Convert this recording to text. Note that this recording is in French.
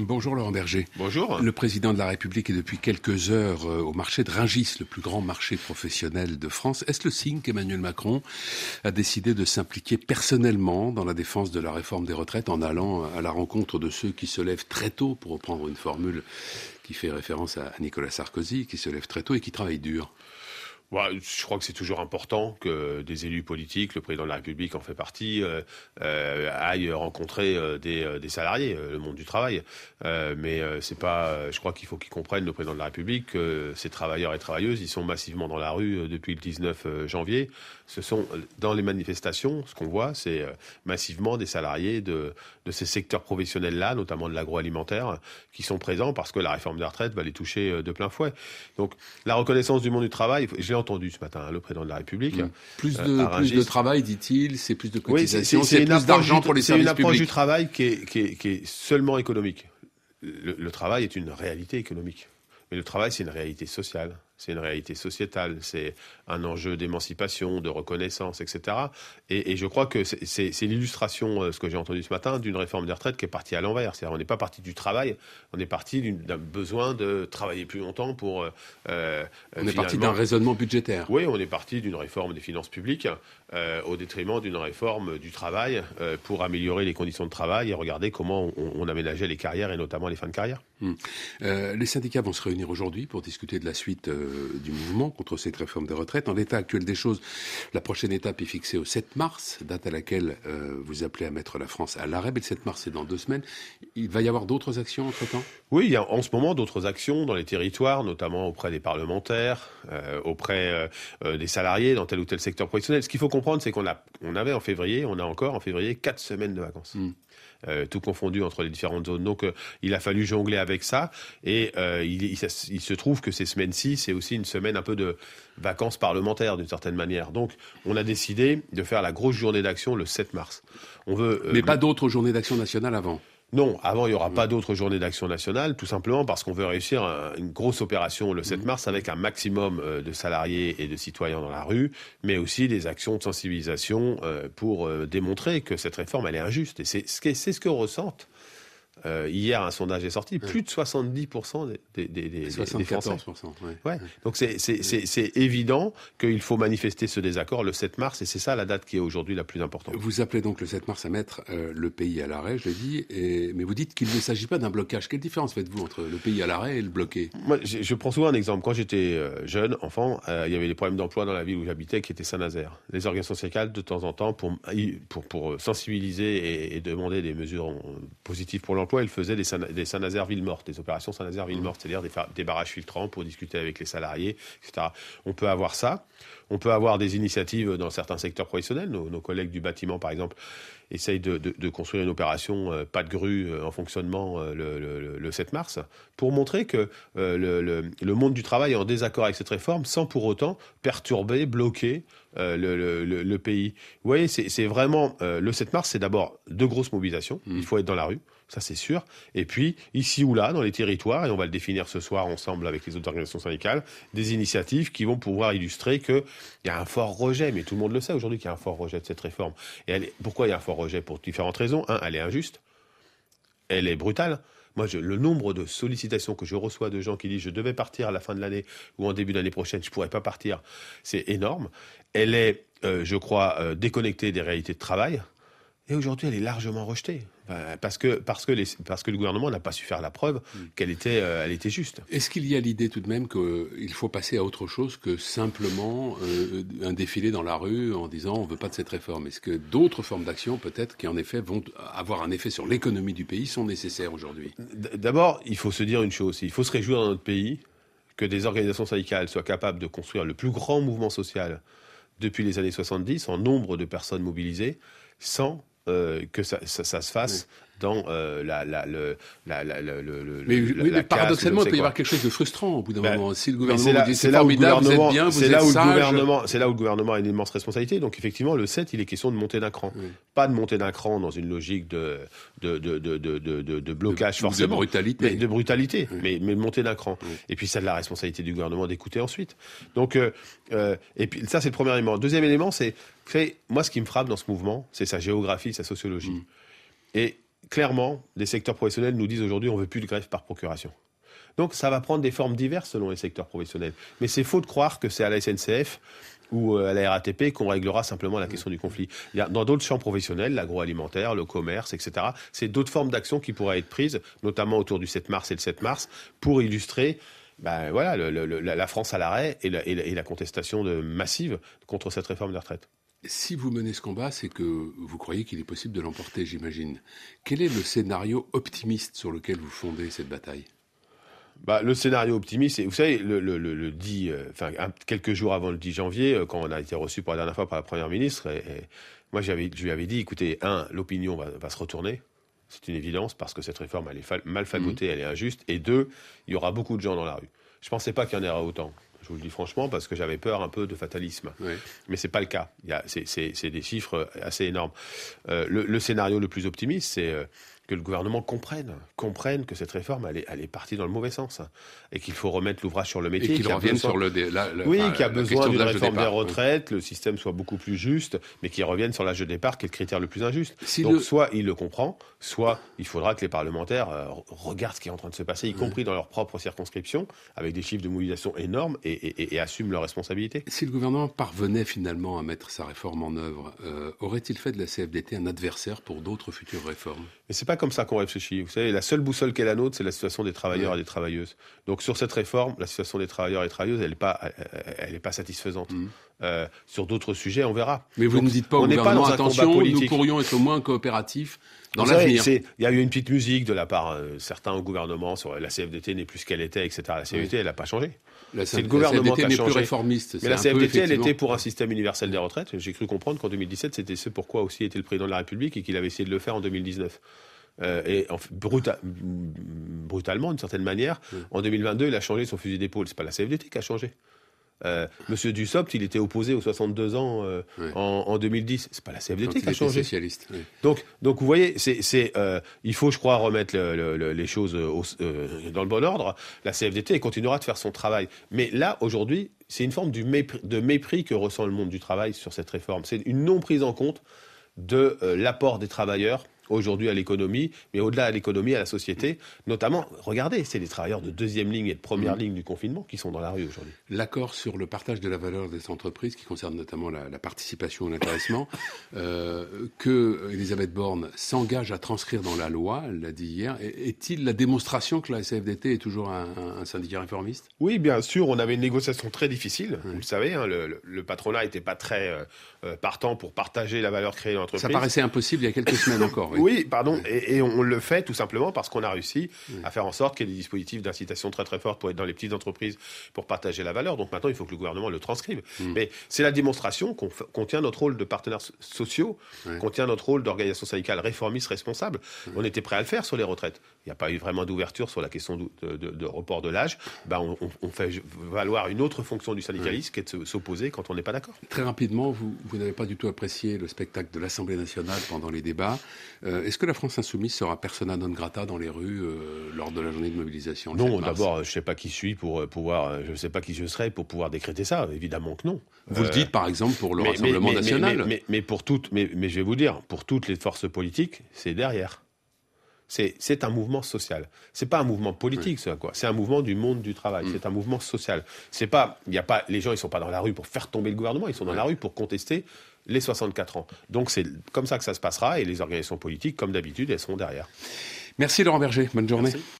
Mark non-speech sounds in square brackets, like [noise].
Bonjour Laurent Berger. Bonjour. Le président de la République est depuis quelques heures euh, au marché de Ringis, le plus grand marché professionnel de France. Est-ce le signe qu'Emmanuel Macron a décidé de s'impliquer personnellement dans la défense de la réforme des retraites en allant à la rencontre de ceux qui se lèvent très tôt, pour reprendre une formule qui fait référence à Nicolas Sarkozy, qui se lèvent très tôt et qui travaillent dur? Je crois que c'est toujours important que des élus politiques, le président de la République en fait partie, euh, euh aillent rencontrer euh, des, salariés, le monde du travail. mais c'est pas, je crois qu'il faut qu'ils comprennent, le président de la République, que ces travailleurs et travailleuses, ils sont massivement dans la rue depuis le 19 janvier. Ce sont dans les manifestations, ce qu'on voit, c'est massivement des salariés de, de ces secteurs professionnels-là, notamment de l'agroalimentaire, qui sont présents parce que la réforme des retraites va les toucher de plein fouet. Donc la reconnaissance du monde du travail, je l'ai entendu ce matin, le président de la République. Mmh. Plus, de, plus de travail, dit-il, c'est plus de cotisations, c'est plus d'argent pour les services publics. C'est une approche du travail qui est, qui est, qui est seulement économique. Le, le travail est une réalité économique. Mais le travail, c'est une réalité sociale c'est une réalité sociétale, c'est un enjeu d'émancipation, de reconnaissance, etc. Et, je crois que c'est l'illustration, euh, ce que j'ai entendu ce matin, d'une réforme des retraites qui est partie à l'envers. C'est-à-dire on n'est pas parti du travail, on est parti d'un besoin de travailler plus longtemps pour... Euh, euh, on est parti d'un raisonnement budgétaire. Oui, on est parti d'une réforme des finances publiques au détriment d'une réforme du travail pour améliorer les conditions de travail et regarder comment on, aménageait les carrières et notamment les fins de carrière. Hmm. les syndicats vont se réunir aujourd'hui pour discuter de la suite euh, du mouvement contre cette réforme des retraites. En l'état actuel des choses, la prochaine étape est fixée au 7 mars, date à laquelle euh, vous appelez à mettre la France à l'arrêt. Mais le 7 mars, c'est dans deux semaines. Il va y avoir d'autres actions entre-temps? Oui, il y a en ce moment d'autres actions dans les territoires, notamment auprès des parlementaires, euh, auprès des salariés dans tel ou tel secteur professionnel. Ce qu'il faut comprendre, c'est qu'on a, on avait en février, on a encore en février quatre semaines de vacances. Hmm. Euh, tout confondu entre les différentes zones. Donc, euh, il a fallu jongler avec ça. Et euh, il, il, se trouve que ces semaines-ci, c'est aussi une semaine un peu de vacances parlementaires d'une certaine manière. Donc, on a décidé de faire la grosse journée d'action le 7 mars. On veut. Mais pas d'autres journées d'action nationale avant. Non, avant, il n'y aura pas d'autres journées d'action nationale, tout simplement parce qu'on veut réussir une grosse opération le 7 mars avec un maximum euh, de salariés et de citoyens dans la rue, mais aussi des actions de sensibilisation euh, pour euh, démontrer que cette réforme, elle est injuste. Et c'est ce que ressentent euh, hier, un sondage est sorti, plus de 70% des, des, des, 74%, ouais. Donc c'est évident qu'il faut manifester ce désaccord le 7 mars, et c'est ça la date qui est aujourd'hui la plus importante. Vous appelez donc le 7 mars à mettre euh, le pays à l'arrêt, je l'ai dit, et, mais vous dites qu'il ne s'agit pas d'un blocage. Quelle différence faites-vous entre le pays à l'arrêt et le bloqué? Moi, je, prends souvent un exemple. Quand j'étais euh, jeune, enfant, il y avait des problèmes d'emploi dans la ville où j'habitais qui était Saint-Nazaire. Les organisations syndicales, de temps en temps, pour, pour, pour sensibiliser et, et demander des mesures positives pour l'emploi, il faisait des, Saint-Nazaire ville morte, des opérations Saint-Nazaire ville morte, c'est-à-dire des, barrages filtrants pour discuter avec les salariés, etc. On peut avoir ça. On peut avoir des initiatives dans certains secteurs professionnels. Nos, collègues du bâtiment, par exemple, essayent de, construire une opération euh, pas de grue euh, en fonctionnement euh, le, 7 mars pour montrer que le, monde du travail est en désaccord avec cette réforme sans pour autant perturber, bloquer le, pays. Vous voyez, c'est vraiment le 7 mars, c'est d'abord de grosses mobilisations. Mmh. Il faut être dans la rue ça c'est sûr. Et puis, ici ou là, dans les territoires, et on va le définir ce soir ensemble avec les autres organisations syndicales, des initiatives qui vont pouvoir illustrer qu'il y a un fort rejet, mais tout le monde le sait aujourd'hui qu'il y a un fort rejet de cette réforme. Et pourquoi il y a un fort rejet Pour différentes raisons? Un, elle est injuste, elle est brutale. Moi, le nombre de sollicitations que je reçois de gens qui disent je devais partir à la fin de l'année ou en début d'année prochaine, je pourrais pas partir, c'est énorme. Elle est, euh, je crois, euh, déconnectée des réalités de travail. Et aujourd'hui, elle est largement rejetée. Parce que, parce, que les, parce que le gouvernement n'a pas su faire la preuve mm. qu'elle était, euh, elle était juste. Est-ce qu'il y a l'idée tout de même qu'il faut passer à autre chose que simplement euh, un défilé dans la rue en disant on ne veut pas de cette réforme? Est-ce que d'autres formes d'action, peut-être, qui en effet vont avoir un effet sur l'économie du pays, sont nécessaires aujourd'hui? D'abord, il faut se dire une chose il faut se réjouir dans notre pays que des organisations syndicales soient capables de construire le plus grand mouvement social depuis les années 70 en nombre de personnes mobilisées sans euh, que ça, ça, se fasse dans euh, la, la, le, la, la, le, mais, mais paradoxalement, il peut y avoir quelque chose de frustrant au bout d'un ben, moment. Si le gouvernement dit c'est formidable, vous êtes bien, vous êtes là où sage. Le gouvernement, c'est là où le gouvernement a une immense responsabilité. Donc effectivement, le 7, il est question de monter d'un cran. Pas de monter d'un cran dans une logique de, de, de, de, de, de, de blocage forcément. De brutalité. Mais, de brutalité, mais, mais monter d'un cran. Et puis ça de la responsabilité du gouvernement d'écouter ensuite. Donc, euh, euh, et puis ça c'est le premier élément. Deuxième élément, c'est, moi ce qui me frappe dans ce mouvement, c'est sa géographie, sa sociologie. Mm. Et clairement, les secteurs professionnels nous disent aujourd'hui on veut plus de grève par procuration. Donc ça va prendre des formes diverses selon les secteurs professionnels. Mais c'est faux de croire que c'est à la SNCF ou euh, à la RATP qu'on réglera simplement la question du conflit. Il y a, dans d'autres champs professionnels, l'agroalimentaire, le commerce, etc., c'est d'autres formes d'action qui pourraient être prises, notamment autour du 7 mars et le 7 mars, pour illustrer ben voilà, la France à l'arrêt et, la, contestation massive contre cette réforme des retraites. Si vous menez ce combat, c'est que vous croyez qu'il est possible de l'emporter, j'imagine. Quel est le scénario optimiste sur lequel vous fondez cette bataille? Bah, le scénario optimiste, vous savez, le, le, le, 10, euh, enfin, quelques jours avant le 10 janvier, euh, quand on a été reçu pour la dernière fois par la première ministre, et, moi, je lui avais dit, écoutez, un, l'opinion va, va, se retourner. C'est une évidence parce que cette réforme, elle est mal fagotée, mmh. elle est injuste. Et deux, il y aura beaucoup de gens dans la rue. Je ne pensais pas qu'il y en aurait autant. Je vous le dis franchement parce que j'avais peur un peu de fatalisme. Oui. Mais c'est pas le cas. C'est des chiffres assez énormes. Euh, le, le, scénario le plus optimiste, c'est euh, que le gouvernement comprenne, comprenne que cette réforme, elle est, elle est partie dans le mauvais sens et qu'il faut remettre l'ouvrage sur le métier. Et qu'il revienne sur le, oui, qu'il y a besoin d'une réforme des retraites, le système soit beaucoup plus juste, mais qu'il revienne sur l'âge de départ, qui est le critère le plus injuste. Donc, soit il le comprend, soit il faudra que les parlementaires euh, regardent ce qui est en train de se passer, y compris dans leur propre circonscription, avec des chiffres de mobilisation énormes et, et, et, assument leurs responsabilités. Si le gouvernement parvenait finalement à mettre sa réforme en œuvre, euh, aurait-il fait de la CFDT un adversaire pour d'autres futures réformes? Mais c'est pas comme ça qu'on réfléchit. Vous savez, la seule boussole qu'est la nôtre, c'est la situation des travailleurs et des travailleuses. Donc sur cette réforme, la situation des travailleurs et travailleuses, elle n'est pas, elle, est pas satisfaisante. Mmh. Euh, sur d'autres sujets, on verra. Mais vous ne dites pas on n'est pas dans attention, nous pourrions être au moins coopératifs dans l'avenir. Il y a eu une petite musique de la part euh, certains au gouvernement sur la CFDT n'est plus ce qu'elle était, etc. La CFDT, elle n'a pas changé. C'est le gouvernement qui a changé. Plus réformiste. Mais la CFDT, elle était pour un système universel des retraites. J'ai cru comprendre qu'en 2017, c'était ce pourquoi aussi était le président de la République et qu'il avait essayé de le faire en 2019. Euh, et en, brutalement, d'une certaine manière, en 2022, il a changé son fusil d'épaule. C'est pas la CFDT qui a changé. Euh, Monsieur Dussopt, il était opposé aux 62 ans euh, en, en, 2010. C'est pas la CFDT qui a changé. Socialiste. Donc, donc vous voyez, c'est, euh, il faut, je crois, remettre les choses dans le bon ordre. La CFDT continuera de faire son travail. Mais là, aujourd'hui, c'est une forme du de mépris que ressent le monde du travail sur cette réforme. C'est une non prise en compte de l'apport des travailleurs aujourd'hui à l'économie, mais au-delà de l'économie, à la société. Notamment, regardez, c'est les travailleurs de deuxième ligne et de première mmh. ligne du confinement qui sont dans la rue aujourd'hui. L'accord sur le partage de la valeur des entreprises, qui concerne notamment la, participation et l'intéressement, [laughs] euh, que Elisabeth Borne s'engage à transcrire dans la loi, elle l'a dit hier, est-il la démonstration que la CFDT est toujours un, syndicat réformiste? Oui, bien sûr. On avait une négociation très difficile, vous le savez. Hein, le, patronat n'était pas très euh, euh, partant pour partager la valeur créée dans l'entreprise. Ça paraissait impossible il y a quelques semaines encore. Oui, pardon. Et, on le fait tout simplement parce qu'on a réussi à faire en sorte qu'il y ait des dispositifs d'incitation très très forts pour être dans les petites entreprises pour partager la valeur. Donc maintenant, il faut que le gouvernement le transcrive. Mm. Mais c'est la démonstration qu'on tient notre rôle de partenaires sociaux, qu'on tient notre rôle d'organisation syndicale réformiste responsable. On était prêt à le faire sur les retraites. Il n'y a pas eu vraiment d'ouverture sur la question de, report de l'âge. Ben, on, fait valoir une autre fonction du syndicalisme qui est de s'opposer quand on n'est pas d'accord. Très rapidement, vous, vous n'avez pas du tout apprécié le spectacle de l'Assemblée nationale pendant les débats. Euh, est-ce que la France insoumise sera persona non grata dans les rues euh, lors de la journée de mobilisation Non, d'abord, je ne sais pas qui je suis pour euh, pouvoir, je ne sais pas qui je serai pour pouvoir décréter ça. Évidemment que non. Vous le dites par exemple pour le Rassemblement national. Mais, pour toutes, mais, je vais vous dire, pour toutes les forces politiques, c'est derrière. C'est un mouvement social. C'est pas un mouvement politique, quoi. C'est un mouvement du monde du travail. Mm. C'est un mouvement social. C'est pas, il y a pas, les gens, ils sont pas dans la rue pour faire tomber le gouvernement. Ils sont dans la rue pour contester les 64 ans. Donc c'est comme ça que ça se passera et les organisations politiques, comme d'habitude, elles seront derrière. Merci Laurent Berger. Bonne journée.